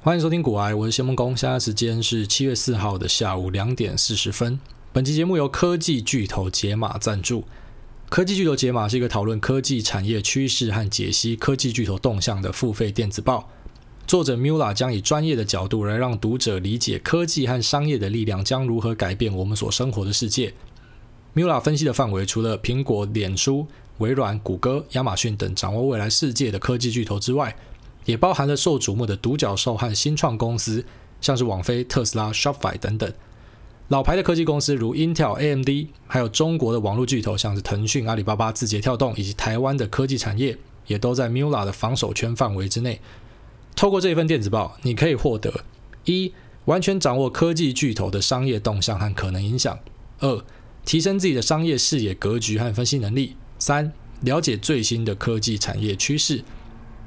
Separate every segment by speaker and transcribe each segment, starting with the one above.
Speaker 1: 欢迎收听股癌，我是谢梦工。现在时间是七月四号的下午两点四十分。本期节目由科技巨头解码赞助。科技巨头解码是一个讨论科技产业趋势和解析科技巨头动向的付费电子报。作者 Mula 将以专业的角度来让读者理解科技和商业的力量将如何改变我们所生活的世界。Mula 分析的范围除了苹果、脸书、微软、谷歌、亚马逊等掌握未来世界的科技巨头之外，也包含了受瞩目的独角兽和新创公司，像是网飞、特斯拉、Shopify 等等。老牌的科技公司如 Intel、AMD，还有中国的网络巨头，像是腾讯、阿里巴巴、字节跳动，以及台湾的科技产业，也都在 Mula 的防守圈范围之内。透过这份电子报，你可以获得：一、完全掌握科技巨头的商业动向和可能影响；二、提升自己的商业视野、格局和分析能力；三、了解最新的科技产业趋势。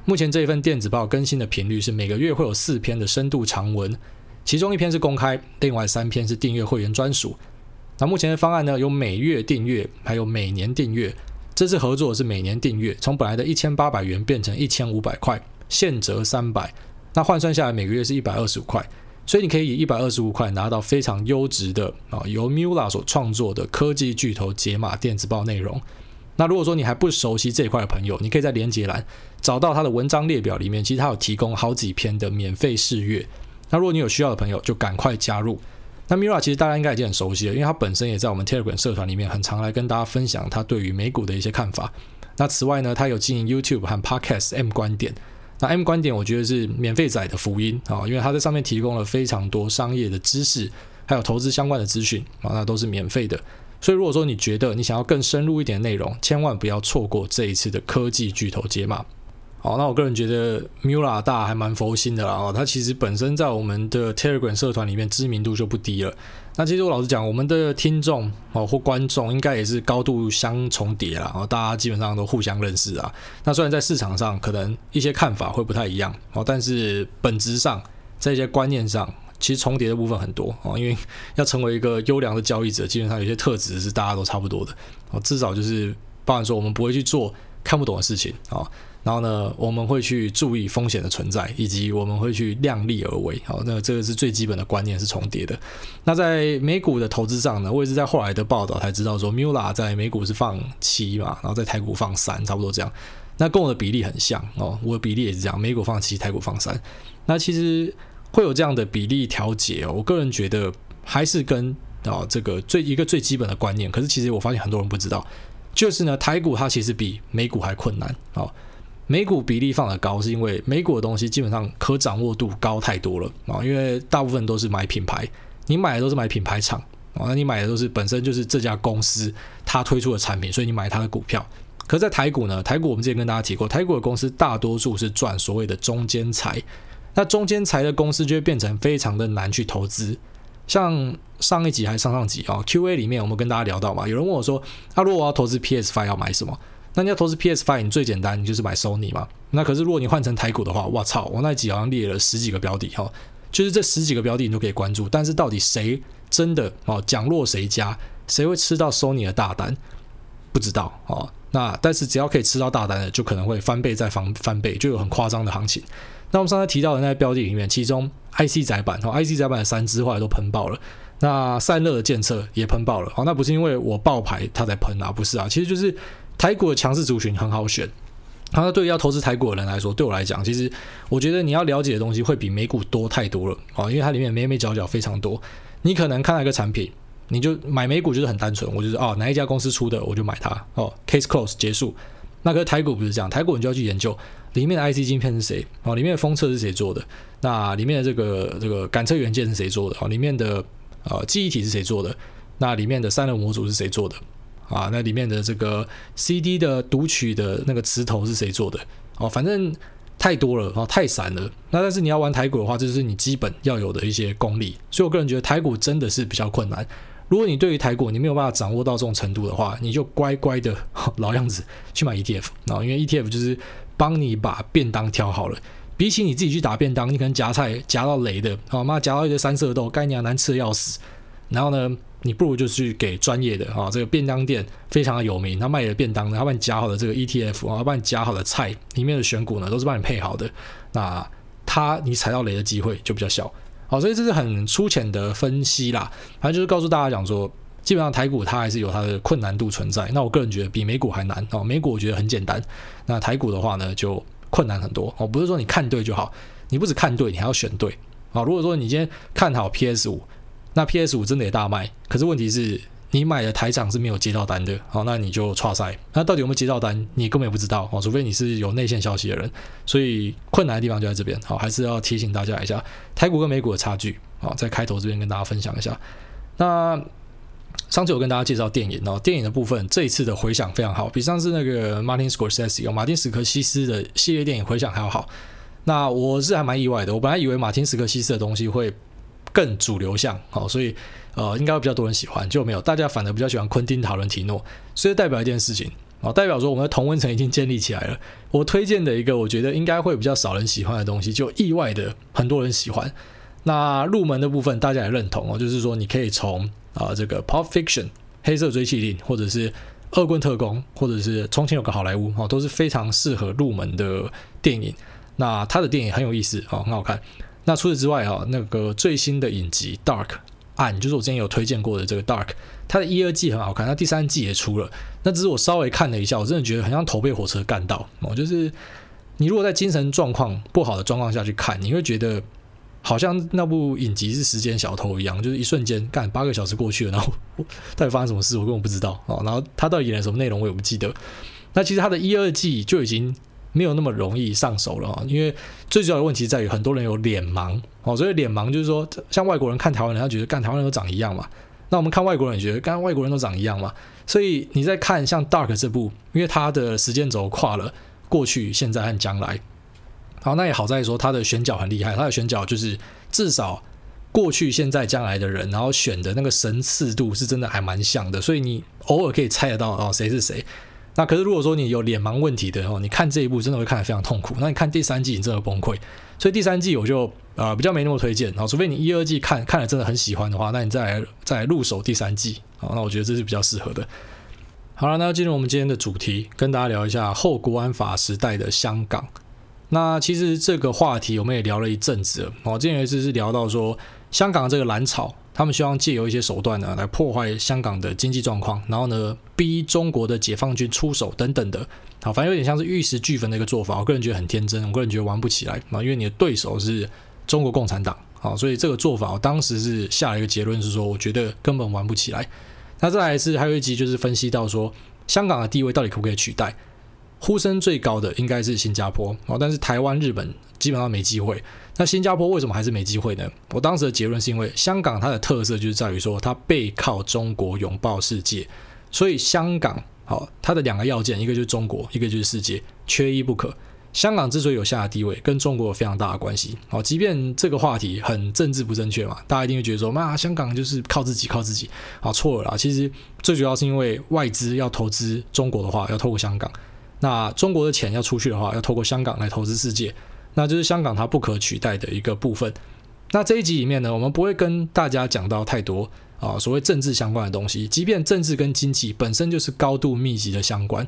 Speaker 1: 目前这一份电子报更新的频率是每个月会有四篇的深度长文，其中一篇是公开，另外三篇是订阅会员专属。那目前的方案呢，有每月订阅，还有每年订阅。这次合作是每年订阅，从本来的一千八百元变成一千五百块，现折三百，那换算下来每个月是一百二十五块，所以你可以以一百二十五块拿到非常优质的啊，由 Mula 所创作的科技巨头解码电子报内容。那如果说你还不熟悉这一块的朋友，你可以在连接栏找到它的文章列表里面，其实它有提供好几篇的免费试阅。那如果你有需要的朋友，就赶快加入。那 Mira 其实大家应该已经很熟悉了，因为它本身也在我们 Telegram 社团里面很常来跟大家分享他对于美股的一些看法。那此外呢，他有经营 YouTube 和 Podcast M 观点。那 M 观点我觉得是免费仔的福音啊，因为他在上面提供了非常多商业的知识，还有投资相关的资讯啊，那都是免费的。所以，如果说你觉得你想要更深入一点内容，千万不要错过这一次的科技巨头解码。好，那我个人觉得 Mula 大还蛮佛心的啦。哦，他其实本身在我们的 Telegram 社团里面知名度就不低了。那其实我老实讲，我们的听众哦或观众应该也是高度相重叠啦。哦，大家基本上都互相认识啊。那虽然在市场上可能一些看法会不太一样哦，但是本质上在一些观念上。其实重叠的部分很多啊，因为 要成为一个优良的交易者，基本上有些特质是大家都差不多的啊。至少就是，包含说我们不会去做看不懂的事情啊。然后呢，我们会去注意风险的存在，以及我们会去量力而为。好，那这个是最基本的观念是重叠的。那在美股的投资上呢，我也是在后来的报道才知道说，Mula 在美股是放七嘛，然后在台股放三，差不多这样。那跟我的比例很像哦，我的比例也是这样，美股放七，台股放三。那其实。会有这样的比例调节哦，我个人觉得还是跟啊这个最一个最基本的观念，可是其实我发现很多人不知道，就是呢台股它其实比美股还困难哦。美股比例放得高，是因为美股的东西基本上可掌握度高太多了啊，因为大部分都是买品牌，你买的都是买品牌厂啊，那你买的都是本身就是这家公司它推出的产品，所以你买它的股票。可在台股呢，台股我们之前跟大家提过，台股的公司大多数是赚所谓的中间财。那中间财的公司就会变成非常的难去投资，像上一集还是上上集啊，Q&A 里面我们跟大家聊到嘛，有人问我说，那、如果我要投资 PS Five 要买什么？那你要投资 PS Five，你最简单，你就是买 Sony 嘛。那可是如果你换成台股的话，我操，我那集好像列了十几个标的哈，就是这十几个标的你都可以关注，但是到底谁真的哦奖落谁家，谁会吃到 Sony 的大单，不知道哦。那但是只要可以吃到大单的，就可能会翻倍再翻翻倍，就有很夸张的行情。那我们刚才提到的那些标的里面，其中 IC 载板哦，IC 载板的三只后来都喷爆了。那散热的检测也喷爆了。好，那不是因为我爆牌它才喷啊，不是啊，其实就是台股的强势族群很好选。那对于要投资台股的人来说，对我来讲，其实我觉得你要了解的东西会比美股多太多了啊，因为它里面眉眉角角非常多。你可能看到一个产品，你就买美股就是很单纯，我就是哦哪一家公司出的我就买它哦，case close 结束。那个台股不是这样，台股你就要去研究。里面的 IC 晶片是谁？哦，里面的封测是谁做的？那里面的这个这个感测元件是谁做的？哦，里面的呃记忆体是谁做的？那里面的散热模组是谁做的？啊，那里面的这个 CD 的读取的那个磁头是谁做的？哦，反正太多了，哦，太散了。那但是你要玩台股的话，这就是你基本要有的一些功力。所以我个人觉得台股真的是比较困难。如果你对于台股你没有办法掌握到这种程度的话，你就乖乖的 老样子去买 ETF。啊因为 ETF 就是。帮你把便当挑好了，比起你自己去打便当，你可能夹菜夹到雷的，好妈夹到一堆三色豆，概念难吃的要死。然后呢，你不如就去给专业的啊，这个便当店非常的有名，他卖的便当呢，他帮你夹好的这个 ETF 啊，帮你夹好的菜里面的选股呢，都是帮你配好的。那他你踩到雷的机会就比较小。好，所以这是很粗浅的分析啦，反正就是告诉大家讲说，基本上台股它还是有它的困难度存在。那我个人觉得比美股还难哦，美股我觉得很简单，那台股的话呢就困难很多哦，不是说你看对就好，你不只看对，你还要选对啊。如果说你今天看好 PS 五，那 PS 五真的也大卖，可是问题是。你买的台厂是没有接到单的，好，那你就剉赛。那到底有没有接到单，你根本也不知道哦，除非你是有内线消息的人。所以困难的地方就在这边，好，还是要提醒大家一下台股跟美股的差距，好，在开头这边跟大家分享一下。那上次有跟大家介绍电影哦，电影的部分这一次的回响非常好，比上次那个 Martin Scorsese，马丁史克西斯的系列电影回响还要好。那我是还蛮意外的，我本来以为马丁史克西斯的东西会更主流向，好，所以。呃，应该会比较多人喜欢，就没有大家反而比较喜欢昆汀塔伦提诺，所以代表一件事情啊，代表说我们的同温层已经建立起来了。我推荐的一个我觉得应该会比较少人喜欢的东西，就意外的很多人喜欢。那入门的部分大家也认同哦，就是说你可以从啊、这个《Pop Fiction》黑色追缉令，或者是《恶棍特工》，或者是《从前有个好莱坞》哦，都是非常适合入门的电影。那他的电影很有意思哦，很好看。那除此之外啊，那个最新的影集《Dark》。暗就是我之前有推荐过的这个 Dark，它的一二季很好看，那第三季也出了。那只是我稍微看了一下，我真的觉得很像头被火车干到哦。就是你如果在精神状况不好的状况下去看，你会觉得好像那部影集是时间小偷一样，就是一瞬间干八个小时过去了，然后到底发生什么事我根本不知道哦。然后他到底演了什么内容我也不记得。那其实他的一二季就已经。没有那么容易上手了，因为最主要的问题在于很多人有脸盲哦，所以脸盲就是说，像外国人看台湾人，他觉得干台湾人都长一样嘛，那我们看外国人也觉得干外国人都长一样嘛，所以你在看像 Dark 这部，因为它的时间轴跨了过去、现在和将来，好，那也好在说它的选角很厉害，它的选角就是至少过去、现在、将来的人，然后选的那个神似度是真的还蛮像的，所以你偶尔可以猜得到哦谁是谁。那可是如果说你有脸盲问题的哦，你看这一部真的会看得非常痛苦。那你看第三季你真的崩溃，所以第三季我就啊、呃、比较没那么推荐。好，除非你一二季看看了真的很喜欢的话，那你再来再来入手第三季。好，那我觉得这是比较适合的。好了，那进入我们今天的主题，跟大家聊一下后国安法时代的香港。那其实这个话题我们也聊了一阵子了。哦，之前有一次是聊到说香港这个蓝草。他们希望借由一些手段呢，来破坏香港的经济状况，然后呢，逼中国的解放军出手等等的。好，反正有点像是玉石俱焚的一个做法。我个人觉得很天真，我个人觉得玩不起来啊，因为你的对手是中国共产党。好，所以这个做法，我当时是下了一个结论，是说我觉得根本玩不起来。那再来是还有一集就是分析到说，香港的地位到底可不可以取代？呼声最高的应该是新加坡哦，但是台湾、日本基本上没机会。那新加坡为什么还是没机会呢？我当时的结论是因为香港它的特色就是在于说它背靠中国，拥抱世界，所以香港好，它的两个要件，一个就是中国，一个就是世界，缺一不可。香港之所以有下的地位，跟中国有非常大的关系。好，即便这个话题很政治不正确嘛，大家一定会觉得说，妈，香港就是靠自己，靠自己。好，错了啦，其实最主要是因为外资要投资中国的话，要透过香港。那中国的钱要出去的话，要透过香港来投资世界，那就是香港它不可取代的一个部分。那这一集里面呢，我们不会跟大家讲到太多啊所谓政治相关的东西，即便政治跟经济本身就是高度密集的相关。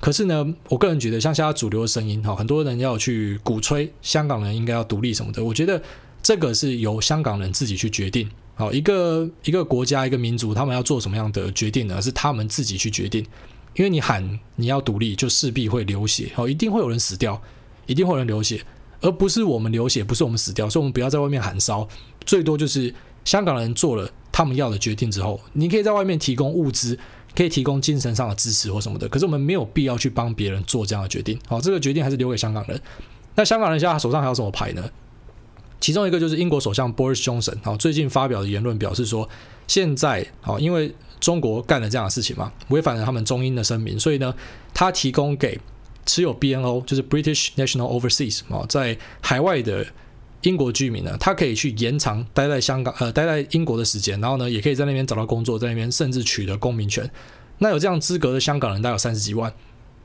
Speaker 1: 可是呢，我个人觉得，像现在主流的声音哈，很多人要去鼓吹香港人应该要独立什么的，我觉得这个是由香港人自己去决定。好，一个一个国家一个民族，他们要做什么样的决定呢？是他们自己去决定。因为你喊你要独立，就势必会流血哦，一定会有人死掉，一定会有人流血，而不是我们流血，不是我们死掉，所以我们不要在外面喊烧，最多就是香港人做了他们要的决定之后，你可以在外面提供物资，可以提供精神上的支持或什么的，可是我们没有必要去帮别人做这样的决定，好，这个决定还是留给香港人。那香港人现在手上还有什么牌呢？其中一个就是英国首相 Boris Johnson，好，最近发表的言论表示说，现在好，因为中国干了这样的事情嘛，违反了他们中英的声明，所以呢，他提供给持有 BNO，就是 British National Overseas 啊，在海外的英国居民呢，他可以去延长待在香港呃待在英国的时间，然后呢，也可以在那边找到工作，在那边甚至取得公民权。那有这样资格的香港人大概有三十几万，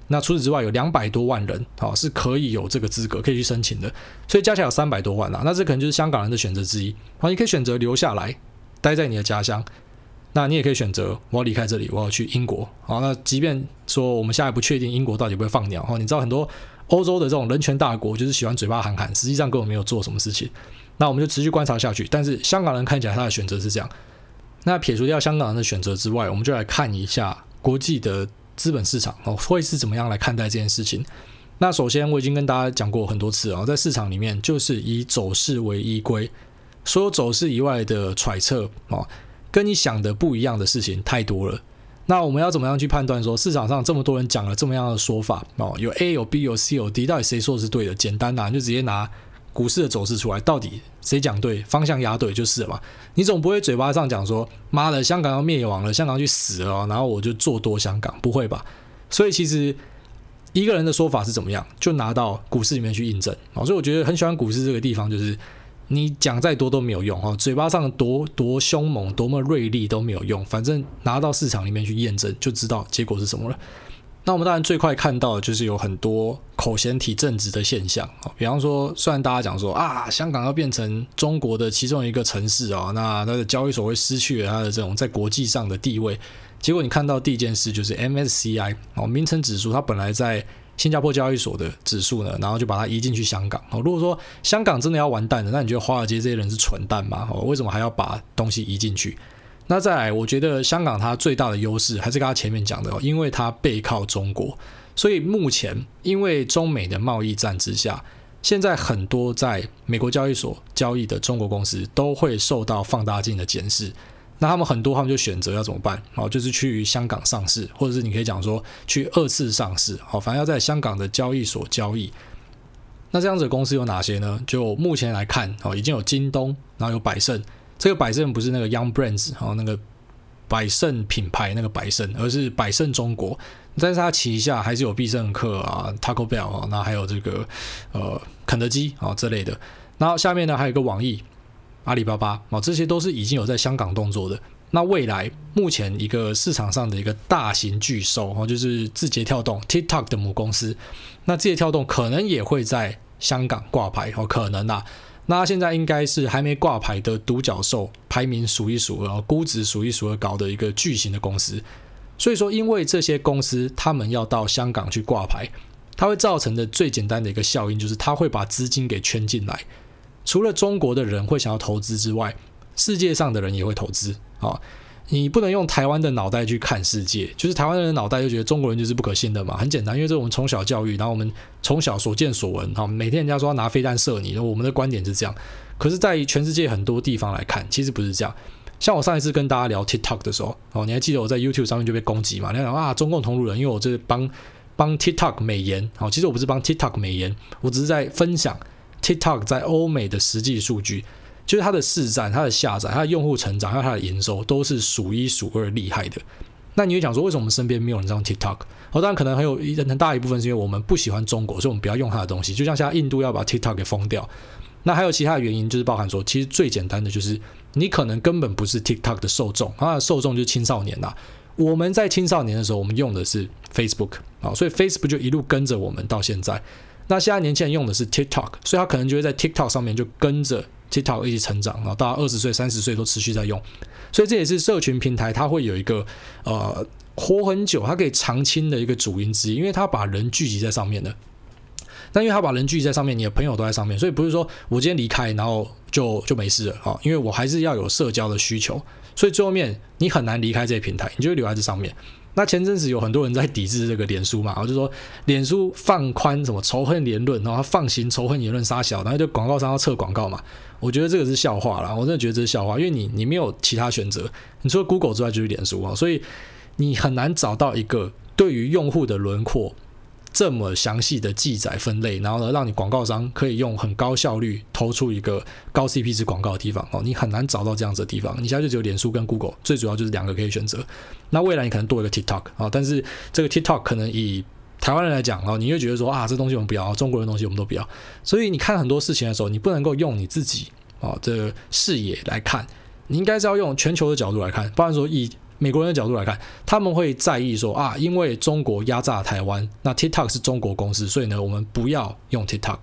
Speaker 1: 那除此之外有两百多万人啊是可以有这个资格可以去申请的，所以加起来有三百多万啊，那这可能就是香港人的选择之一。好，你可以选择留下来待在你的家乡。那你也可以选择，我要离开这里，我要去英国。好，那即便说我们现在不确定英国到底会不会放鸟哈，你知道很多欧洲的这种人权大国就是喜欢嘴巴喊喊，实际上根本没有做什么事情。那我们就持续观察下去。但是香港人看起来他的选择是这样。那撇除掉香港人的选择之外，我们就来看一下国际的资本市场哦，会是怎么样来看待这件事情。那首先我已经跟大家讲过很多次啊，在市场里面就是以走势为依归，所有走势以外的揣测哦，跟你想的不一样的事情太多了。那我们要怎么样去判断说市场上这么多人讲了这么样的说法哦，有 A 有 B 有 C 有 D，到底谁说的是对的？简单呐，就直接拿股市的走势出来，到底谁讲对，方向压对就是了嘛。你总不会嘴巴上讲说妈的香港要灭亡了，香港去死了，然后我就做多香港，不会吧？所以其实一个人的说法是怎么样，就拿到股市里面去印证哦。所以我觉得很喜欢股市这个地方，就是。你讲再多都没有用哈，嘴巴上多多凶猛、多么锐利都没有用，反正拿到市场里面去验证，就知道结果是什么了。那我们当然最快看到的就是有很多口嫌体正直的现象啊，比方说，虽然大家讲说啊，香港要变成中国的其中一个城市啊，那它的交易所会失去了它的这种在国际上的地位，结果你看到第一件事就是 MSCI 哦，名称指数它本来在。新加坡交易所的指数呢，然后就把它移进去香港。哦，如果说香港真的要完蛋了，那你觉得华尔街这些人是蠢蛋吗？哦，为什么还要把东西移进去？那再来，我觉得香港它最大的优势还是刚刚前面讲的，因为它背靠中国，所以目前因为中美的贸易战之下，现在很多在美国交易所交易的中国公司都会受到放大镜的监视。那他们很多，他们就选择要怎么办？哦，就是去香港上市，或者是你可以讲说去二次上市，好，反正要在香港的交易所交易。那这样子的公司有哪些呢？就目前来看，哦，已经有京东，然后有百胜。这个百胜不是那个 Young Brands，哦，那个百胜品牌那个百胜，而是百胜中国。但是它旗下还是有必胜客啊、Taco Bell 啊，那还有这个呃肯德基啊这类的。然后下面呢还有一个网易。阿里巴巴啊，这些都是已经有在香港动作的。那未来目前一个市场上的一个大型巨兽哦，就是字节跳动 TikTok 的母公司。那字节跳动可能也会在香港挂牌哦，可能啊。那现在应该是还没挂牌的独角兽，排名数一数二，估值数一数二高的一个巨型的公司。所以说，因为这些公司他们要到香港去挂牌，它会造成的最简单的一个效应就是，它会把资金给圈进来。除了中国的人会想要投资之外，世界上的人也会投资啊！你不能用台湾的脑袋去看世界，就是台湾人的脑袋就觉得中国人就是不可信的嘛。很简单，因为这是我们从小教育，然后我们从小所见所闻，哈，每天人家说拿飞弹射你，我们的观点是这样。可是，在全世界很多地方来看，其实不是这样。像我上一次跟大家聊 TikTok 的时候，哦，你还记得我在 YouTube 上面就被攻击嘛？你讲啊，中共同路人，因为我这是帮帮 TikTok 美颜，好，其实我不是帮 TikTok 美颜，我只是在分享。TikTok 在欧美的实际数据，就是它的市占、它的下载、它的用户成长还有它的营收，都是数一数二厉害的。那你会讲说，为什么我们身边没有人这样 TikTok？哦，当然可能很有一很大一部分是因为我们不喜欢中国，所以我们不要用它的东西。就像现在印度要把 TikTok 给封掉，那还有其他的原因，就是包含说，其实最简单的就是你可能根本不是 TikTok 的受众，它的受众就是青少年呐。我们在青少年的时候，我们用的是 Facebook 啊，所以 Facebook 就一路跟着我们到现在。那现在年轻人用的是 TikTok，所以他可能就会在 TikTok 上面就跟着 TikTok 一起成长，然后到二十岁、三十岁都持续在用，所以这也是社群平台它会有一个呃活很久，它可以长青的一个主因之一，因为它把人聚集在上面的。那因为它把人聚集在上面，你的朋友都在上面，所以不是说我今天离开然后就就没事了啊，因为我还是要有社交的需求，所以最后面你很难离开这些平台，你就会留在这上面。那前阵子有很多人在抵制这个脸书嘛，我就说脸书放宽什么仇恨言论，然后放行仇恨言论杀小，然后就广告商要撤广告嘛。我觉得这个是笑话啦，我真的觉得这是笑话，因为你你没有其他选择，你除了 Google 之外就是脸书啊，所以你很难找到一个对于用户的轮廓。这么详细的记载分类，然后呢，让你广告商可以用很高效率投出一个高 CP 值广告的地方哦，你很难找到这样子的地方。你现在就只有脸书跟 Google，最主要就是两个可以选择。那未来你可能多一个 TikTok 啊，但是这个 TikTok 可能以台湾人来讲哦，你会觉得说啊，这东西我们不要，中国的东西我们都不要。所以你看很多事情的时候，你不能够用你自己啊的视野来看，你应该是要用全球的角度来看，不然说以。美国人的角度来看，他们会在意说啊，因为中国压榨台湾，那 TikTok 是中国公司，所以呢，我们不要用 TikTok。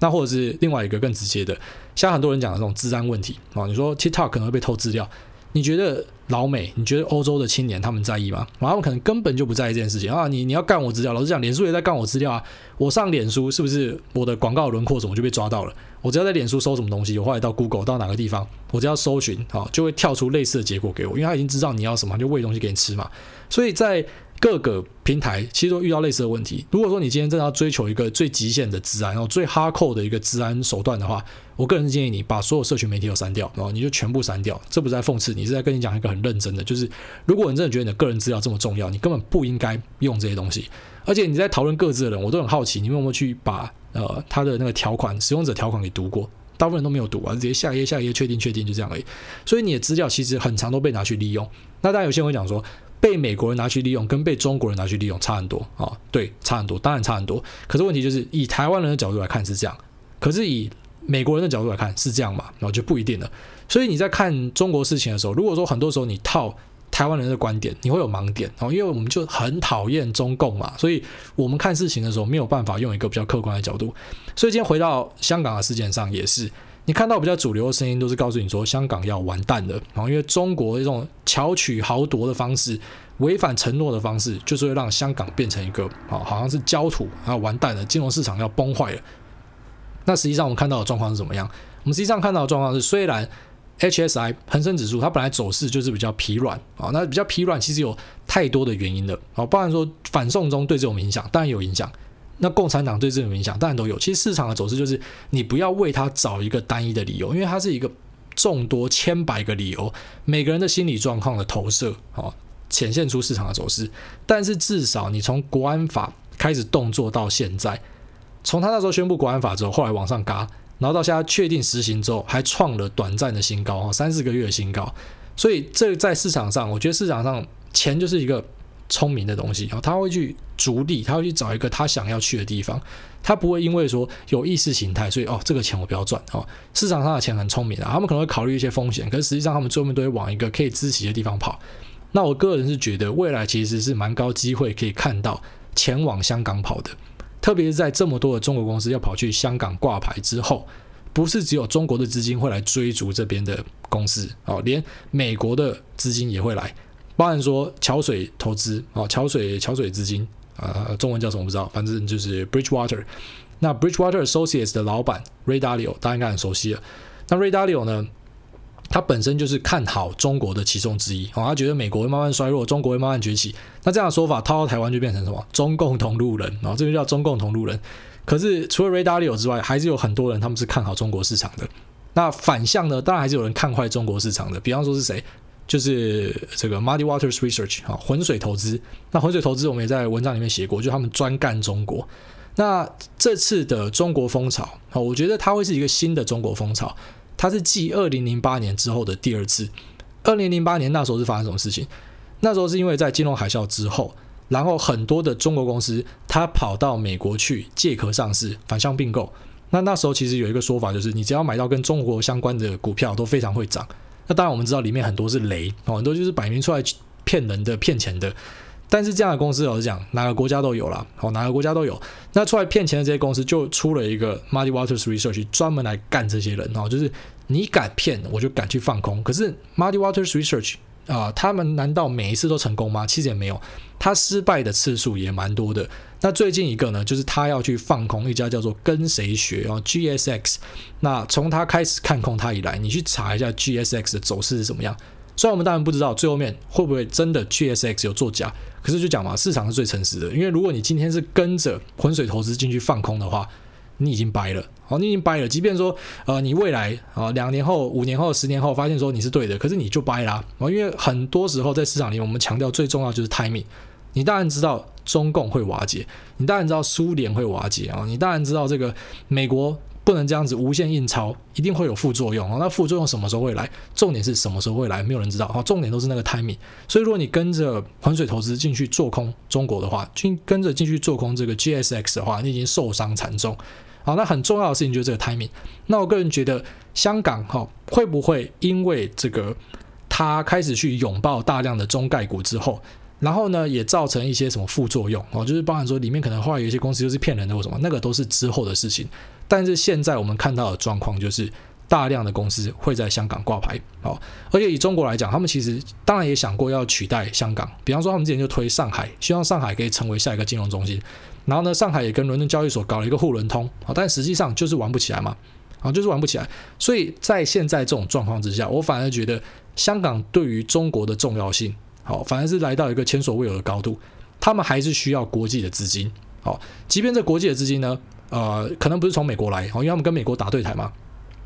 Speaker 1: 那或者是另外一个更直接的，像很多人讲的这种资安问题啊，你说 TikTok 可能会被偷资料，你觉得老美，你觉得欧洲的青年他们在意吗？他们可能根本就不在意这件事情啊！你你要干我资料，老实讲，脸书也在干我资料啊！我上脸书是不是我的广告轮廓什么就被抓到了？我只要在脸书搜什么东西，我后来到 Google 到哪个地方，我只要搜寻啊，就会跳出类似的结果给我，因为他已经知道你要什么，就喂东西给你吃嘛。所以在各个平台其实都遇到类似的问题。如果说你今天真的要追求一个最极限的治安，然后最 hardcore 的一个治安手段的话，我个人建议你把所有社群媒体都删掉，然后你就全部删掉。这不是在讽刺你，是在跟你讲一个很认真的，就是如果你真的觉得你的个人资料这么重要，你根本不应该用这些东西。而且你在讨论各自的人，我都很好奇，你有没有去把呃他的那个条款、使用者条款给读过？大部分人都没有读完，直接下一页、下一页，确定、确定，就这样而已。所以你的资料其实很常都被拿去利用。那当然有些人会讲说，被美国人拿去利用，跟被中国人拿去利用差很多啊、对，差很多，当然差很多。可是问题就是，以台湾人的角度来看是这样，可是以美国人的角度来看是这样嘛？然后就不一定了。所以你在看中国事情的时候，如果说很多时候你套台湾人的观点，你会有盲点哦，因为我们就很讨厌中共嘛，所以我们看事情的时候没有办法用一个比较客观的角度。所以今天回到香港的事件上也是。你看到比较主流的声音都是告诉你说香港要完蛋了，然后因为中国这种巧取豪夺的方式、违反承诺的方式，就是会让香港变成一个啊，好像是焦土，然后完蛋了，金融市场要崩坏了。那实际上我们看到的状况是怎么样？我们实际上看到的状况是，虽然 HSI 恒生指数它本来走势就是比较疲软啊，那比较疲软其实有太多的原因了啊，包含说反送中对这种影响，当然有影响。那共产党对这种影响当然都有。其实市场的走势就是你不要为它找一个单一的理由，因为它是一个众多千百个理由，每个人的心理状况的投射，哦，显现出市场的走势。但是至少你从国安法开始动作到现在，从他那时候宣布国安法之后，后来往上嘎，然后到现在确定实行之后，还创了短暂的新高，哦，三四个月的新高。所以这在市场上，我觉得市场上钱就是一个。聪明的东西，然后他会去逐利，他会去找一个他想要去的地方，他不会因为说有意识形态，所以哦这个钱我不要赚哦。市场上的钱很聪明啊，他们可能会考虑一些风险，可是实际上他们最后都会往一个可以支持的地方跑。那我个人是觉得未来其实是蛮高机会可以看到钱往香港跑的，特别是在这么多的中国公司要跑去香港挂牌之后，不是只有中国的资金会来追逐这边的公司哦，连美国的资金也会来。包含说桥水投资啊，桥水桥水资金啊、中文叫什么不知道，反正就是 Bridgewater。那 Bridgewater Associates 的老板 Ray Dalio 大家应该很熟悉了。那 Ray Dalio 呢，他本身就是看好中国的其中之一啊，他觉得美国会慢慢衰弱，中国会慢慢崛起。那这样的说法套到台湾就变成什么？中共同路人啊，这个叫中共同路人。可是除了 Ray Dalio 之外，还是有很多人他们是看好中国市场的。那反向呢，当然还是有人看坏中国市场的。比方说是谁？就是这个 Muddy Waters Research 啊，浑水投资。那浑水投资我们也在文章里面写过，就他们专干中国。那这次的中国风潮啊，我觉得它会是一个新的中国风潮。它是继二零零八年之后的第二次。二零零八年那时候是发生什么事情？那时候是因为在金融海啸之后，然后很多的中国公司它跑到美国去借壳上市、反向并购。那那时候其实有一个说法，就是你只要买到跟中国相关的股票，都非常会涨。那当然，我们知道里面很多是雷，很多就是摆明出来骗人的、骗钱的。但是这样的公司，老实讲，哪个国家都有啦，哦，哪个国家都有。那出来骗钱的这些公司，就出了一个 Muddy Waters Research，专门来干这些人哦，就是你敢骗，我就敢去放空。可是 Muddy Waters Research。啊、他们难道每一次都成功吗？其实也没有，他失败的次数也蛮多的。那最近一个呢，就是他要去放空一家叫做跟谁学哦 GSX。那从他开始看空他以来，你去查一下 GSX 的走势是怎么样。虽然我们当然不知道最后面会不会真的 GSX 有作假，可是就讲嘛，市场是最诚实的。因为如果你今天是跟着浑水投资进去放空的话，你已经掰了，好，你已经掰了。即便说，呃，你未来啊，两年后、五年后、十年后，发现说你是对的，可是你就掰啦。啊，因为很多时候在市场里，我们强调最重要就是 timing。你当然知道中共会瓦解，你当然知道苏联会瓦解啊，你当然知道这个美国不能这样子无限印钞，一定会有副作用啊。那副作用什么时候会来？重点是什么时候会来？没有人知道啊。重点都是那个 timing。所以，如果你跟着浑水投资进去做空中国的话，进跟着进去做空这个 GSX 的话，你已经受伤惨重。好，那很重要的事情就是这个 timing。那我个人觉得，香港哈会不会因为这个，他开始去拥抱大量的中概股之后，然后呢，也造成一些什么副作用哦，就是包含说里面可能后来有一些公司就是骗人的或什么，那个都是之后的事情。但是现在我们看到的状况就是，大量的公司会在香港挂牌。哦，而且以中国来讲，他们其实当然也想过要取代香港，比方说他们之前就推上海，希望上海可以成为下一个金融中心。然后呢，上海也跟伦敦交易所搞了一个沪伦通，啊，但实际上就是玩不起来嘛，啊，就是玩不起来。所以在现在这种状况之下，我反而觉得香港对于中国的重要性，好，反而是来到一个前所未有的高度。他们还是需要国际的资金，好，即便这国际的资金呢，呃，可能不是从美国来，哦，因为他们跟美国打对台嘛，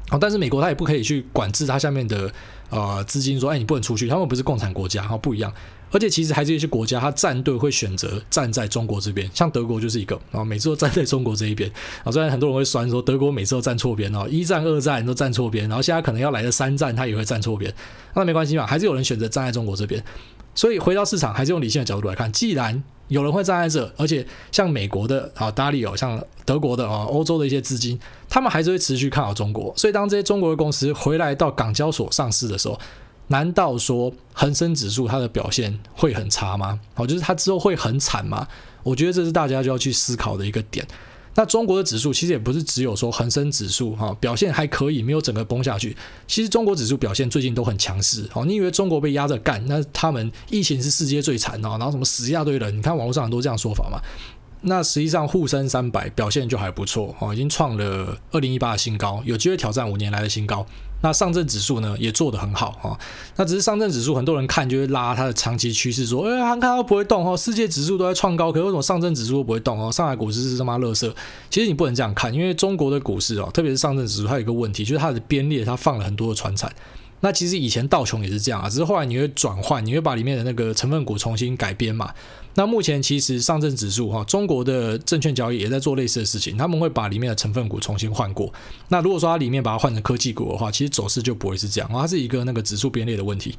Speaker 1: 好，但是美国他也不可以去管制他下面的呃资金，说，哎，你不能出去，他们不是共产国家，好，不一样。而且其实还是一些国家，他战队会选择站在中国这边，像德国就是一个啊，每次都站在中国这一边啊。虽然很多人会酸说德国每次都站错边哦，一战、二战都站错边，然后现在可能要来的三战他也会站错边，那没关系嘛，还是有人选择站在中国这边。所以回到市场，还是用理性的角度来看，既然有人会站在这，而且像美国的啊，大力哦，像德国的啊，欧洲的一些资金，他们还是会持续看好中国。所以当这些中国的公司回来到港交所上市的时候，难道说恒生指数它的表现会很差吗？哦，就是它之后会很惨吗？我觉得这是大家就要去思考的一个点。那中国的指数其实也不是只有说恒生指数哈表现还可以，没有整个崩下去。其实中国指数表现最近都很强势。哦，你以为中国被压着干？那他们疫情是世界最惨哦，然后什么死一大堆人？你看网络上很多这样说法嘛。那实际上沪深三百表现就还不错哦，已经创了二零一八的新高，有机会挑战五年来的新高。那上证指数呢也做得很好哈，那只是上证指数很多人看就会拉它的长期趋势，说，哎，看它不会动哦，世界指数都在创高，可为什么上证指数不会动哦？上海股市是他妈垃圾。其实你不能这样看，因为中国的股市哦，特别是上证指数，它有一个问题，就是它的编列它放了很多的传产。那其实以前道琼也是这样啊，只是后来你会转换，你会把里面的那个成分股重新改编嘛。那目前其实上证指数哈，中国的证券交易也在做类似的事情，他们会把里面的成分股重新换过。那如果说它里面把它换成科技股的话，其实走势就不会是这样，它是一个那个指数编列的问题。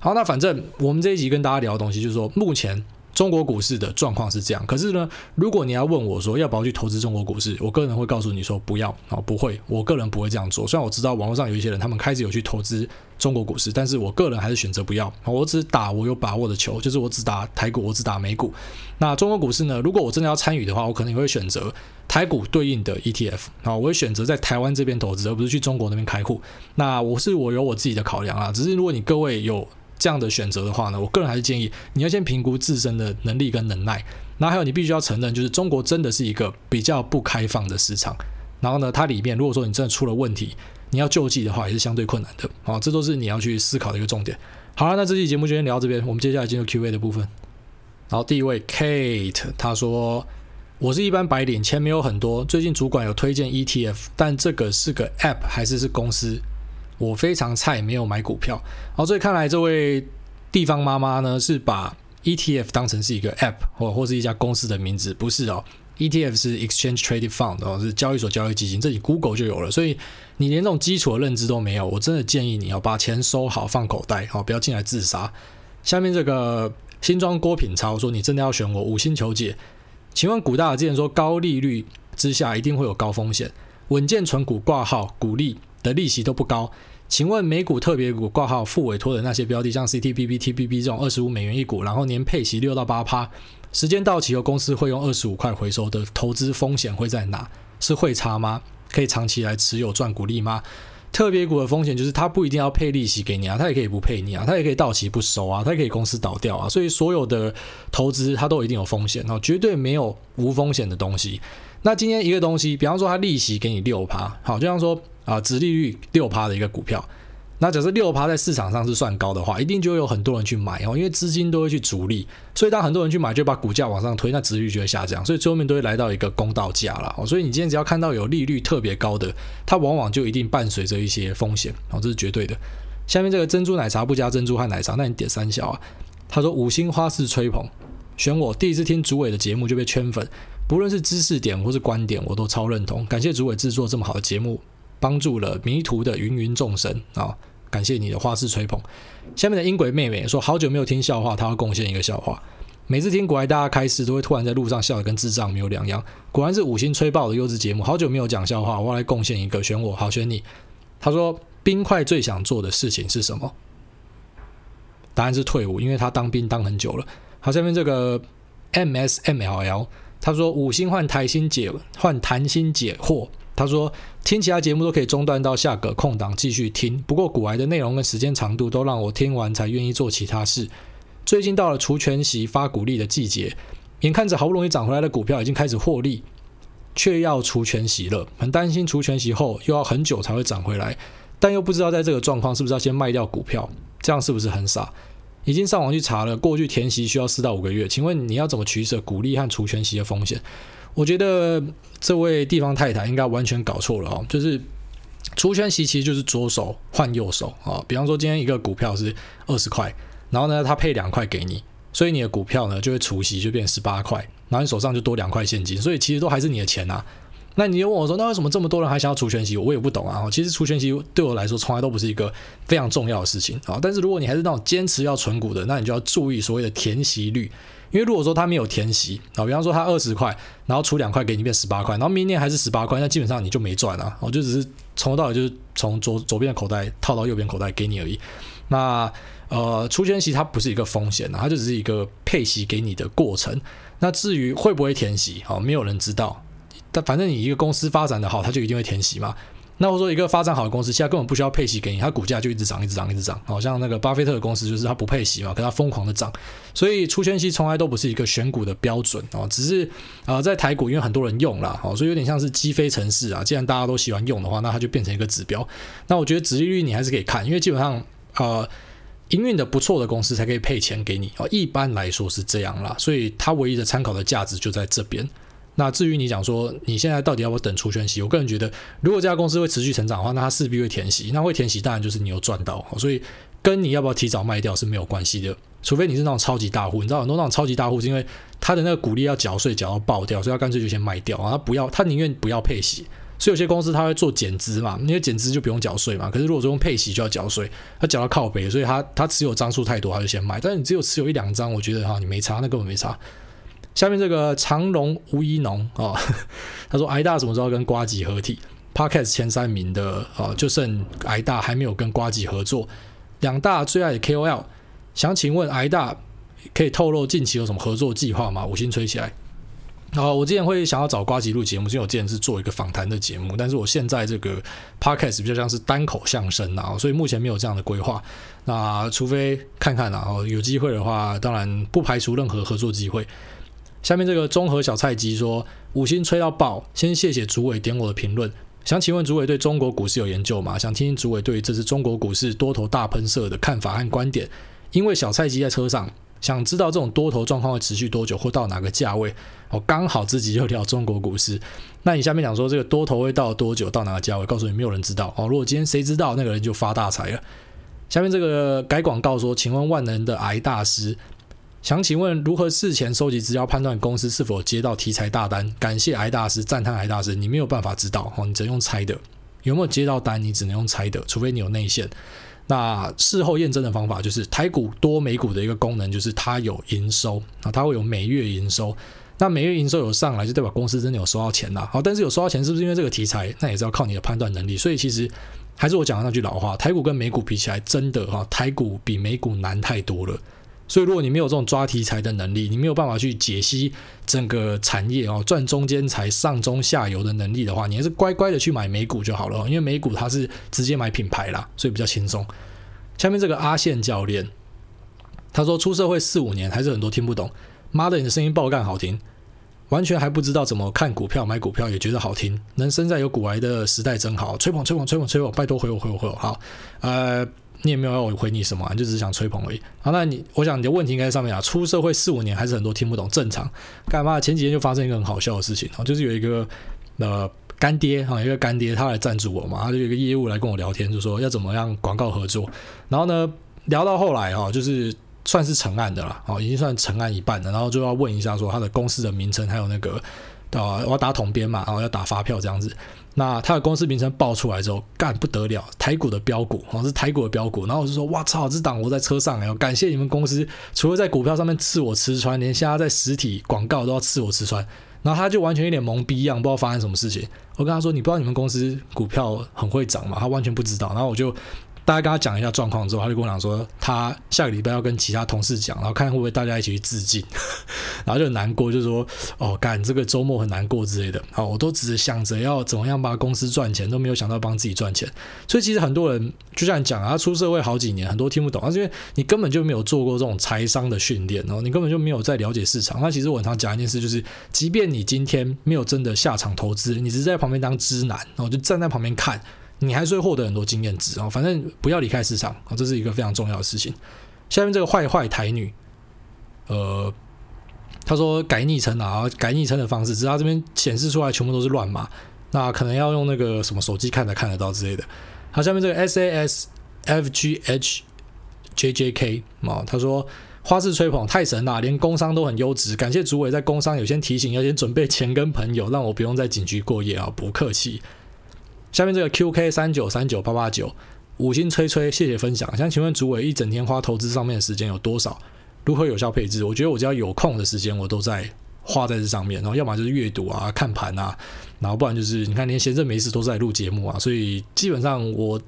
Speaker 1: 好，那反正我们这一集跟大家聊的东西就是说，目前。中国股市的状况是这样，可是呢，如果你要问我说要不要去投资中国股市，我个人会告诉你说不要啊，不会，我个人不会这样做。虽然我知道网络上有一些人他们开始有去投资中国股市，但是我个人还是选择不要。我只打我有把握的球，就是我只打台股，我只打美股。那中国股市呢？如果我真的要参与的话，我可能也会选择台股对应的 ETF 啊，我会选择在台湾这边投资，而不是去中国那边开户。那我是我有我自己的考量啊，只是如果你各位有。这样的选择的话呢，我个人还是建议你要先评估自身的能力跟能耐，然后还有你必须要承认，就是中国真的是一个比较不开放的市场。然后呢，它里面如果说你真的出了问题，你要救济的话也是相对困难的。好，这都是你要去思考的一个重点。好了，那这期节目就先聊到这边，我们接下来进入 Q&A 的部分。然后，第一位 Kate，他说：“我是一般白领，钱没有很多，最近主管有推荐 ETF，但这个是个 App 还是是公司？”我非常菜，没有买股票。好，所以看来这位地方妈妈呢，是把 ETF 当成是一个 App 或或是一家公司的名字，不是哦。ETF 是 Exchange Traded Fund 哦，是交易所交易基金，这里 Google 就有了。所以你连这种基础的认知都没有，我真的建议你要把钱收好，放口袋，好，不要进来自杀。下面这个新装郭品超说：“你真的要选我？五星求解，请问股大之前说高利率之下一定会有高风险，稳健存股挂号股利。”的利息都不高，请问美股特别股挂号复委托的那些标的，像 CTBB、TBB 这种二十五美元一股，然后年配息六到八趴，时间到期后公司会用二十五块回收的投资风险会在哪？是汇差吗？可以长期来持有赚股利吗？特别股的风险就是它不一定要配利息给你啊，它也可以不配你啊，它也可以到期不收啊，它也可以公司倒掉啊，所以所有的投资它都一定有风险哦，绝对没有无风险的东西。那今天一个东西，比方说它利息给你六趴，好，就像说。啊，殖利率六趴的一个股票，那假设六趴在市场上是算高的话，一定就会有很多人去买哦，因为资金都会去逐利，所以当很多人去买，就把股价往上推，那殖利率就会下降，所以最后面都会来到一个公道价了哦。所以你今天只要看到有利率特别高的，它往往就一定伴随着一些风险哦，这是绝对的。下面这个珍珠奶茶不加珍珠和奶茶，那你点三小啊？他说五星花式吹捧，选我第一次听主委的节目就被圈粉，不论是知识点或是观点，我都超认同，感谢主委制作这么好的节目。帮助了迷途的芸芸众生啊！感谢你的花式吹捧。下面的音轨妹妹说：“好久没有听笑话，她要贡献一个笑话。每次听国外大家开始都会突然在路上笑得跟智障没有两样。果然是五星吹爆的优质节目。好久没有讲笑话，我要来贡献一个，选我，好选你。”他说：“冰块最想做的事情是什么？”答案是退伍，因为他当兵当很久了。好，下面这个 M S M L L，他说：“五星换台星解换谈心解惑。”他说听其他节目都可以中断到下个空档继续听，不过股癌的内容跟时间长度都让我听完才愿意做其他事。最近到了除权息发股利的季节，眼看着好不容易涨回来的股票已经开始获利，却要除权息了，很担心除权息后又要很久才会涨回来，但又不知道在这个状况是不是要先卖掉股票，这样是不是很傻？已经上网去查了，过去填息需要四到五个月，请问你要怎么取舍股利和除权息的风险？我觉得这位地方太太应该完全搞错了哦，就是除权息其实就是左手换右手啊。比方说今天一个股票是二十块，然后呢他配两块给你，所以你的股票呢就会除息就变十八块，然后你手上就多两块现金，所以其实都还是你的钱啊。那你又问我说，那为什么这么多人还想要除权息？我也不懂啊。其实除权息对我来说从来都不是一个非常重要的事情啊。但是如果你还是那种坚持要存股的，那你就要注意所谓的填息率。因为如果说他没有填息啊，比方说他二十块，然后除两块给你变十八块，然后明年还是十八块，那基本上你就没赚了。我就只是从头到尾就是从左左边的口袋套到右边口袋给你而已。那呃，除权息它不是一个风险啊，它就只是一个配息给你的过程。那至于会不会填息，哦，没有人知道。但反正你一个公司发展的好，它就一定会填息嘛。那我说一个发展好的公司，现在根本不需要配息给你，它股价就一直涨，一直涨，一直涨。好像那个巴菲特的公司就是它不配息嘛，可它疯狂的涨。所以出圈期从来都不是一个选股的标准哦，只是啊在台股因为很多人用了，好，所以有点像是积非成是啊。既然大家都喜欢用的话，那它就变成一个指标。那我觉得殖利率你还是可以看，因为基本上呃营运的不错的公司才可以配钱给你哦。一般来说是这样啦，所以它唯一的参考的价值就在这边。那至于你讲说你现在到底要不要等除权息？我个人觉得，如果这家公司会持续成长的话，那它势必会填息。那会填息，当然就是你有赚到。所以跟你要不要提早卖掉是没有关系的，除非你是那种超级大户。你知道很多那种超级大户是因为他的那个股利要缴税缴到爆掉，所以他干脆就先卖掉啊，他不要，他宁愿不要配息。所以有些公司他会做减资嘛，因为减资就不用缴税嘛。可是如果说用配息就要缴税，他缴到靠北，所以他他持有张数太多，他就先卖。但是你只有持有一两张，我觉得哈，你没差，那根本没差。下面这个长荣吴一农啊，他说癌大什么时候跟瓜吉合体？Podcast 前三名的啊，就剩癌大还没有跟瓜吉合作。两大最爱的 KOL，想请问癌大可以透露近期有什么合作计划吗？五星吹起来。好，我之前会想要找瓜吉录节目，因为我之前是做一个访谈的节目，但是我现在这个 Podcast 比较像是单口相声啊，所以目前没有这样的规划。那除非看看啊，有机会的话，当然不排除任何合作机会。下面这个综合小菜鸡说五星吹到爆，先谢谢主委点我的评论。想请问主委对中国股市有研究吗？想听听主委对于这次中国股市多头大喷射的看法和观点。因为小菜鸡在车上，想知道这种多头状况会持续多久，或到哪个价位。哦，刚好自己就聊中国股市。那你下面讲说这个多头会到多久，到哪个价位？告诉你，没有人知道。哦，如果今天谁知道，那个人就发大财了。下面这个改广告说，请问万能的癌大师。想请问如何事前收集资料判断公司是否接到题材大单？感谢癌大师，赞叹癌大师，你没有办法知道哦，你只能用猜的。有没有接到单？你只能用猜的，除非你有内线。那事后验证的方法就是台股多美股的一个功能，就是它有营收啊，它会有每月营收。那每月营收有上来，就代表公司真的有收到钱啦。好，但是有收到钱是不是因为这个题材？那也是要靠你的判断能力。所以其实还是我讲的那句老话，台股跟美股比起来，真的哈，台股比美股难太多了。所以，如果你没有这种抓题材的能力，你没有办法去解析整个产业哦，赚中间财、上中下游的能力的话，你还是乖乖的去买美股就好了。因为美股它是直接买品牌啦，所以比较轻松。下面这个阿宪教练，他说出社会四五年，还是很多听不懂。妈的，你的声音爆干好听，完全还不知道怎么看股票、买股票，也觉得好听。能生在有股癌的时代真好，吹捧、吹捧、吹捧、吹捧，拜托回我、回我、回我。好，呃。你也没有要我回你什么，你就只是想吹捧而已。好，那你，我想你的问题应该在上面啊。出社会四五年，还是很多听不懂，正常。干嘛？前几天就发生一个很好笑的事情，就是有一个呃干爹哈，一个干爹他来赞助我嘛，他就有一个业务来跟我聊天，就说要怎么样广告合作。然后呢，聊到后来哈，就是算是成案的了，哦，已经算成案一半了。然后就要问一下说他的公司的名称，还有那个呃，我要打统编嘛，然后要打发票这样子。那他的公司名称爆出来之后，干不得了，台股的标股，好像是台股的标股。然后我就说，哇操，这档我在车上，哎，感谢你们公司，除了在股票上面刺我吃穿，连现在在实体广告都要刺我吃穿。然后他就完全一脸懵逼一样，不知道发生什么事情。我跟他说，你不知道你们公司股票很会涨吗？他完全不知道。然后我就大家跟他讲一下状况之后，他就跟我讲说，他下个礼拜要跟其他同事讲，然后看会不会大家一起去致敬，然后就很难过，就说哦，干这个周末很难过之类的。好，我都只是想着要怎么样帮公司赚钱，都没有想到帮自己赚钱。所以其实很多人就像你讲啊，出社会好几年，很多听不懂，那是因为你根本就没有做过这种财商的训练，然后你根本就没有在了解市场。那其实我很常讲一件事，就是即便你今天没有真的下场投资，你只是在旁边当知男，然后就站在旁边看。你还是会获得很多经验值啊！反正不要离开市场啊，这是一个非常重要的事情。下面这个坏坏台女，呃，他说改昵称啊，改昵称的方式，只是他这边显示出来全部都是乱码，那可能要用那个什么手机看才看得到之类的。好，下面这个 S A S F G H J J K 啊，他说花式吹捧太神了，连工商都很优质，感谢主委在工商有先提醒，要先准备钱跟朋友，让我不用在警局过夜啊，不客气。下面这个 QK 三九三九八八九五星吹吹，谢谢分享。想请问主委，一整天花投资上面的时间有多少？如何有效配置？我觉得我只要有空的时间，我都在花在这上面。然后要么就是阅读啊、看盘啊，然后不然就是你看，连闲着没事都在录节目啊。所以基本上我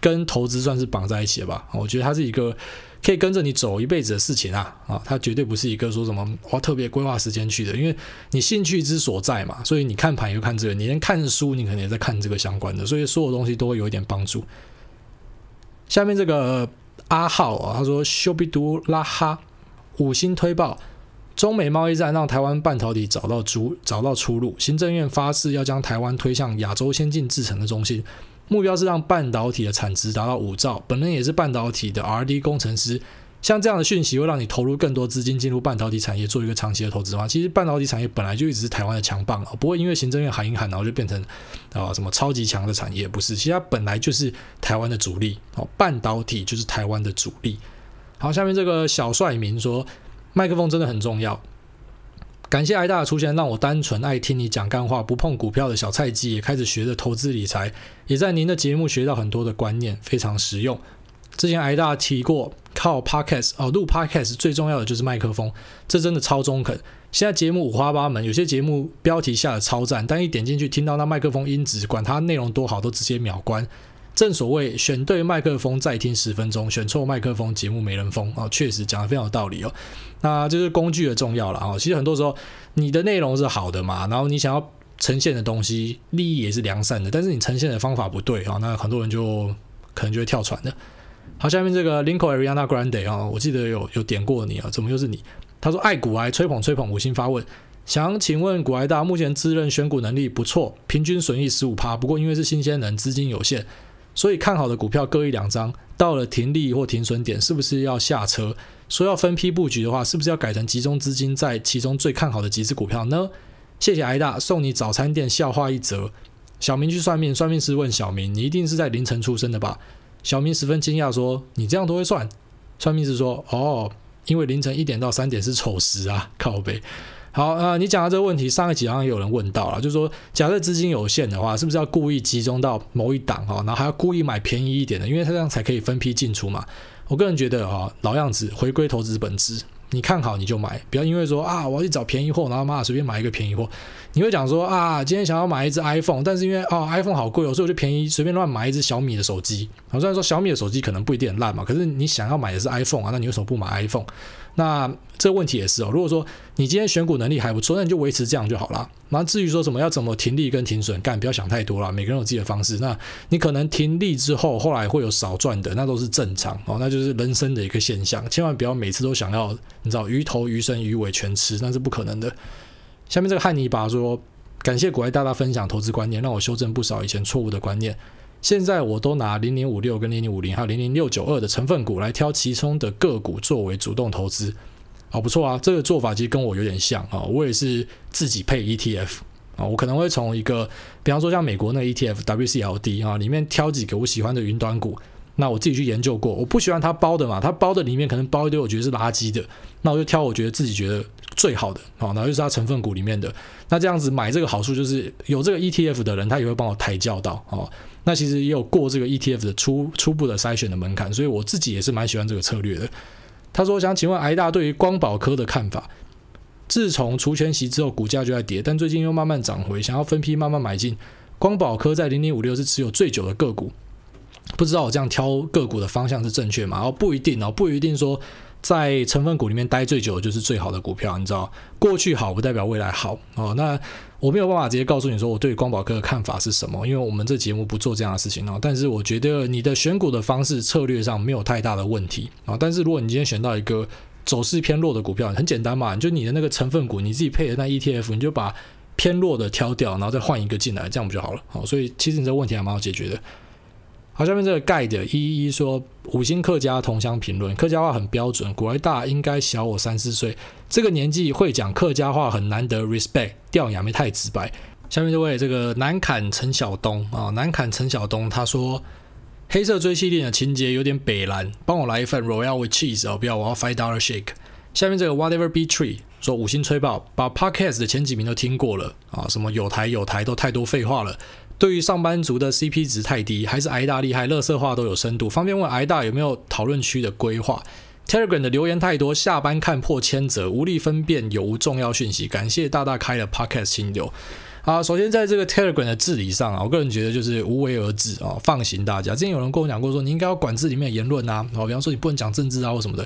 Speaker 1: 跟投资算是绑在一起了吧。我觉得它是一个。可以跟着你走一辈子的事情啊啊，它绝对不是一个说什么我特别规划时间去的，因为你兴趣之所在嘛，所以你看盘又看这个，你连看书你可能也在看这个相关的，所以所有东西都会有一点帮助。下面这个阿浩啊，他说修比杜拉哈五星推爆，中美贸易战让台湾半导体找到出找到出路，行政院发誓要将台湾推向亚洲先进制程的中心。目标是让半导体的产值达到五兆。本人也是半导体的 R&D 工程师，像这样的讯息会让你投入更多资金进入半导体产业，做一个长期的投资吗？其实半导体产业本来就一直是台湾的强棒啊，不会因为行政院喊一喊，然后就变成啊什么超级强的产业，不是？其实它本来就是台湾的主力哦，半导体就是台湾的主力。好，下面这个小帅明说，麦克风真的很重要。感谢癌大出现，让我单纯爱听你讲干话、不碰股票的小菜鸡也开始学着投资理财，也在您的节目学到很多的观念，非常实用。之前癌大提过，靠 Podcast 哦，录 Podcast 最重要的就是麦克风，这真的超中肯。现在节目五花八门，有些节目标题下的超赞，但一点进去听到那麦克风音质，管它内容多好，都直接秒关。正所谓选对麦克风再听十分钟，选错麦克风节目没人疯啊！确实讲得非常有道理哦。那这是工具的重要了啊。其实很多时候你的内容是好的嘛，然后你想要呈现的东西利益也是良善的，但是你呈现的方法不对啊，那很多人就可能就会跳船的。好，下面这个 Linko Ariana Grande 啊，我记得有有点过你啊，怎么又是你？他说爱股癌吹捧吹捧五星发问，想请问股癌大目前自认选股能力不错，平均损益十五趴，不过因为是新鲜人，资金有限。所以看好的股票各一两张，到了停利或停损点，是不是要下车？说要分批布局的话，是不是要改成集中资金在其中最看好的几只股票呢？谢谢挨大，送你早餐店笑话一则。小明去算命，算命师问小明：“你一定是在凌晨出生的吧？”小明十分惊讶说：“你这样都会算？”算命师说：“哦，因为凌晨一点到三点是丑时啊，靠北。”好啊、你讲到这个问题，上一集好像有人问到了，就是说，假设资金有限的话，是不是要故意集中到某一档哈，然后还要故意买便宜一点的，因为它这样才可以分批进出嘛？我个人觉得哈，老样子，回归投资本质。你看好你就买，不要因为说啊，我要去找便宜货，然后妈随便买一个便宜货。你会讲说啊，今天想要买一只 iPhone，但是因为哦 iPhone 好贵哦，所以我就便宜随便乱买一只小米的手机。虽然说小米的手机可能不一定烂嘛，可是你想要买的是 iPhone 啊，那你为什么不买 iPhone？那这个问题也是哦。如果说你今天选股能力还不错，那你就维持这样就好了。那至于说什么要怎么停利跟停损，干不要想太多了。每个人有自己的方式。那你可能停利之后，后来会有少赚的，那都是正常哦。那就是人生的一个现象。千万不要每次都想要你知道鱼头鱼身鱼尾全吃，那是不可能的。下面这个汉尼拔说：“感谢股癌大大分享投资观念，让我修正不少以前错误的观念。”现在我都拿零零五六跟零零五零还有零零六九二的成分股来挑其中的个股作为主动投资，好不错啊！这个做法其实跟我有点像啊，我也是自己配 ETF 啊，我可能会从一个，比方说像美国那 ETF WCLD 啊，里面挑几个我喜欢的云端股，那我自己去研究过，我不喜欢它包的嘛，它包的里面可能包一堆我觉得是垃圾的，那我就挑我觉得自己觉得最好的啊，然后就是它成分股里面的，那这样子买这个好处就是有这个 ETF 的人，他也会帮我抬轿到啊。那其实也有过这个 ETF 的初初步的筛选的门槛，所以我自己也是蛮喜欢这个策略的。他说：“想请问癌大对于光宝科的看法？自从除权息之后，股价就在跌，但最近又慢慢涨回，想要分批慢慢买进。光宝科在零零五六是持有最久的个股。不知道我这样挑个股的方向是正确吗？哦，不一定哦，不一定说在成分股里面待最久就是最好的股票，你知道，过去好不代表未来好哦。那我没有办法直接告诉你说我对光宝科的看法是什么，因为我们这节目不做这样的事情哦。但是我觉得你的选股的方式策略上没有太大的问题啊。但是如果你今天选到一个走势偏弱的股票，很简单嘛，就你的那个成分股你自己配的那 ETF，你就把偏弱的挑掉，然后再换一个进来，这样不就好了？好，所以其实你这个问题还蛮好解决的。好，下面这个盖的一一一说五星客家同乡评论，客家话很标准，古来大应该小我三四岁，这个年纪会讲客家话很难得，respect，调雅没太直白。下面这位这个南坎陈晓东啊，南坎陈晓东他说黑色追缉令的情节有点北蓝，帮我来一份 Royal with cheese 哦，不要我要 five dollar shake。下面这个 whatever be tree 说五星吹爆，把 podcast 的前几名都听过了啊，什么有台有台都太多废话了。对于上班族的 CP 值太低，还是挨大厉害？垃圾话都有深度。方便问挨大有没有讨论区的规划？Telegram 的留言太多，下班看破千则，无力分辨有无重要讯息。感谢大大开了 Podcast 清流。啊，首先在这个 Telegram 的治理上啊，我个人觉得就是无为而治啊，放行大家。之前有人跟我讲过说，你应该要管制里面的言论啊，啊，比方说你不能讲政治啊或什么的。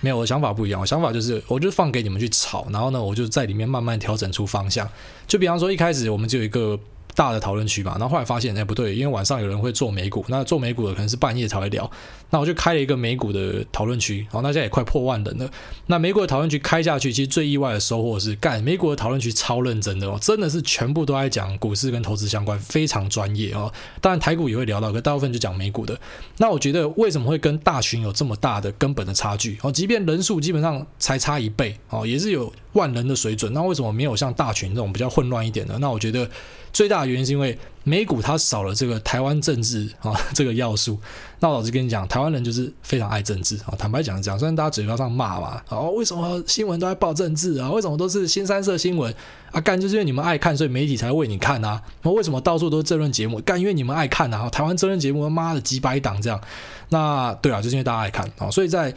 Speaker 1: 没有，我的想法不一样。我想法就是，我就放给你们去炒，然后呢，我就在里面慢慢调整出方向。就比方说一开始我们就有一个。大的讨论区嘛，然后后来发现哎不对，因为晚上有人会做美股，那做美股的可能是半夜才会聊，那我就开了一个美股的讨论区，好，那现在也快破万人了。那美股的讨论区开下去，其实最意外的收获是，干美股的讨论区超认真的哦，真的是全部都在讲股市跟投资相关，非常专业哦。当然台股也会聊到，可大部分就讲美股的。那我觉得为什么会跟大群有这么大的根本的差距哦？即便人数基本上才差一倍哦，也是有万人的水准，那为什么没有像大群这种比较混乱一点的？那我觉得。最大的原因是因为美股它少了这个台湾政治啊 这个要素。那我老实跟你讲，台湾人就是非常爱政治啊。坦白讲讲，虽然大家嘴巴上骂嘛，哦，为什么新闻都在报政治啊？为什么都是新三色新闻啊？干就是因为你们爱看，所以媒体才会为你看啊。那为什么到处都是政论节目？干因为你们爱看啊。台湾政论节目妈的几百档这样。那对啊，就是因为大家爱看啊，所以在。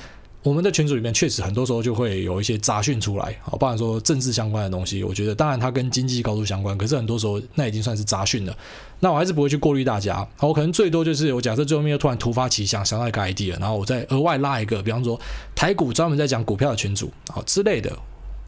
Speaker 1: 我们的群组里面确实很多时候就会有一些杂讯出来，啊，包含说政治相关的东西。我觉得当然它跟经济高度相关，可是很多时候那已经算是杂讯了。那我还是不会去过滤大家。我可能最多就是我假设最后面又突然突发奇想想到一个 idea，然后我再额外拉一个，比方说台股专门在讲股票的群组好之类的。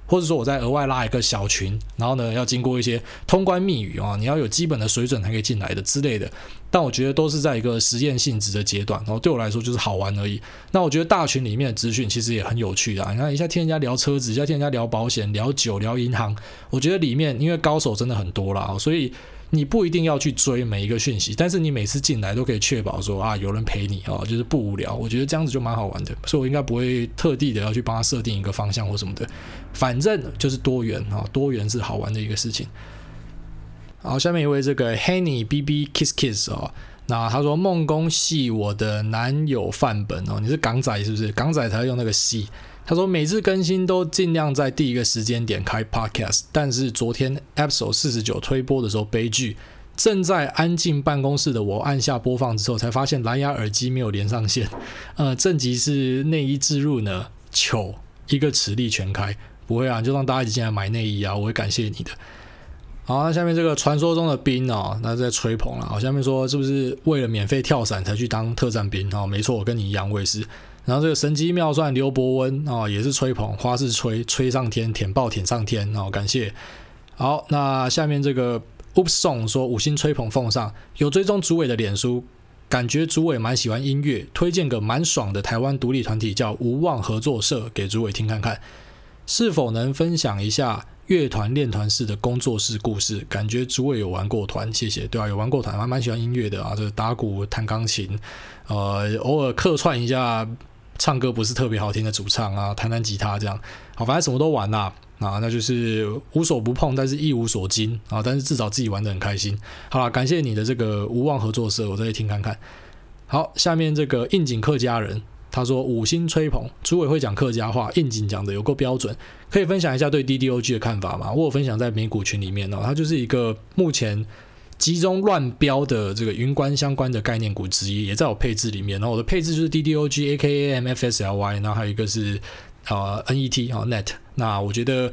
Speaker 1: 或者说，我在额外拉一个小群，然后呢，要经过一些通关密语啊，你要有基本的水准才可以进来的之类的。但我觉得都是在一个实验性质的阶段，然后对我来说就是好玩而已。那我觉得大群里面的资讯其实也很有趣的，你看一下听人家聊车子，一下听人家聊保险、聊酒、聊银行，我觉得里面因为高手真的很多啦，所以。你不一定要去追每一个讯息，但是你每次进来都可以确保说啊，有人陪你啊，就是不无聊。我觉得这样子就蛮好玩的，所以我应该不会特地的要去帮他设定一个方向或什么的，反正就是多元啊，多元是好玩的一个事情。好，下面一位这个 Henny BB Kiss Kiss 啊，那他说梦工系我的男友范本哦，你是港仔是不是？港仔才会用那个系。他说每次更新都尽量在第一个时间点开 podcast，但是昨天 episode 四十九推播的时候悲剧，正在安静办公室的我按下播放之后，才发现蓝牙耳机没有连上线。呃，正极是内衣置入呢，糗一个磁力全开，不会啊，就让大家一起进来买内衣啊，我会感谢你的。好，那下面这个传说中的兵哦，那在吹捧了。好，下面说是不是为了免费跳伞才去当特战兵？哦，没错，我跟你一样，我也是。然后这个神机妙算刘伯温啊、也是吹捧，花式吹，吹上天，舔爆舔上天哦，感谢。好，那下面这个 Oops Song 说五星吹捧奉上，有追踪主委的脸书，感觉主委蛮喜欢音乐，推荐个蛮爽的台湾独立团体叫无望合作社给主委听看看，是否能分享一下乐团练团式的工作室故事？感觉主委有玩过团，谢谢。对啊，有玩过团，还蛮喜欢音乐的啊，这个打鼓、弹钢琴，呃，偶尔客串一下。唱歌不是特别好听的主唱啊，弹弹吉他这样，好，反正什么都玩啦，啊，那就是无所不碰，但是一无所精啊，但是至少自己玩得很开心。好了，感谢你的这个无望合作社，我再去听看看。好，下面这个应景客家人，他说五星吹捧，主委会讲客家话，应景讲的有够标准，可以分享一下对 DDOG 的看法吗？我有分享在美股群里面哦，他就是一个目前。集中乱标的这个云端相关的概念股之一，也在我配置里面。然后我的配置就是 DDOG、AKA、MFSLY，然后还有一个是呃 NET 啊 Net。那我觉得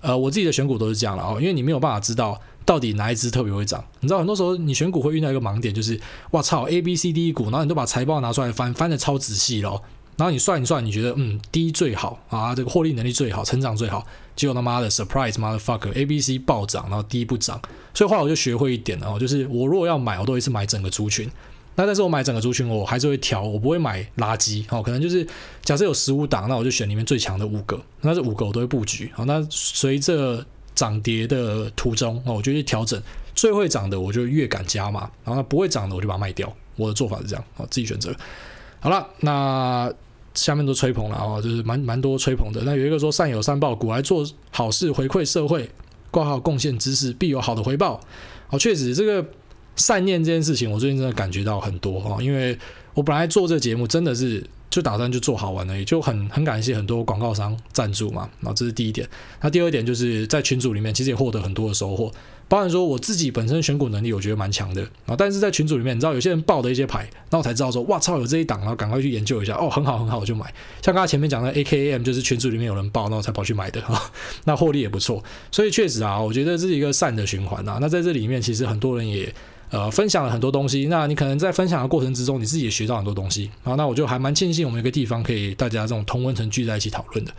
Speaker 1: 呃我自己的选股都是这样了哦，因为你没有办法知道到底哪一支特别会涨？你知道很多时候你选股会遇到一个盲点，就是哇操，A、B、C、D 股，然后你都把财报拿出来翻，翻的超仔细咯。然后你算一算，你觉得嗯低最好啊，这个获利能力最好，成长最好，结果他妈的 surprise motherfucker，A、B、C 暴涨，然后低不涨。所以后来我就学会一点哦，就是我如果要买，我都一次买整个族群。那但是我买整个族群，我还是会调，我不会买垃圾哦。可能就是假设有十五档，那我就选里面最强的五个，那这五个我都会布局。好，那随着涨跌的途中哦，我就去调整，最会涨的我就越敢加嘛，然后不会涨的我就把它卖掉。我的做法是这样，好，自己选择。好了，那下面都吹捧了哦，就是蛮蛮多吹捧的。那有一个说善有善报，股来做好事回馈社会，挂号贡献知识必有好的回报。哦，确实这个。善念这件事情，我最近真的感觉到很多哈，因为我本来做这节目真的是就打算就做好玩而已，就很很感谢很多广告商赞助嘛，然后这是第一点。那第二点就是在群组里面其实也获得很多的收获，包含说我自己本身选股能力我觉得蛮强的，啊但是在群组里面你知道有些人报的一些牌，那我才知道说哇操有这一档，然后赶快去研究一下，哦很好很好我就买。像刚才前面讲的 AKAM 就是群组里面有人报，然后才跑去买的哈，那获利也不错，所以确实啊，我觉得这是一个善的循环啊。那在这里面其实很多人也。呃，分享了很多东西，那你可能在分享的过程之中，你自己也学到很多东西啊。那我就还蛮庆幸我们有个地方可以大家这种同温层聚在一起讨论的。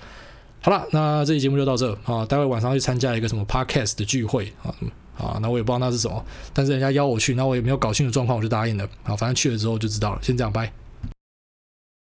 Speaker 1: 好了，那这期节目就到这啊。待会晚上去参加一个什么 podcast 的聚会啊啊，那我也不知道那是什么，但是人家邀我去，那我也没有搞清楚状况，我就答应了啊。反正去了之后就知道了。先这样，拜。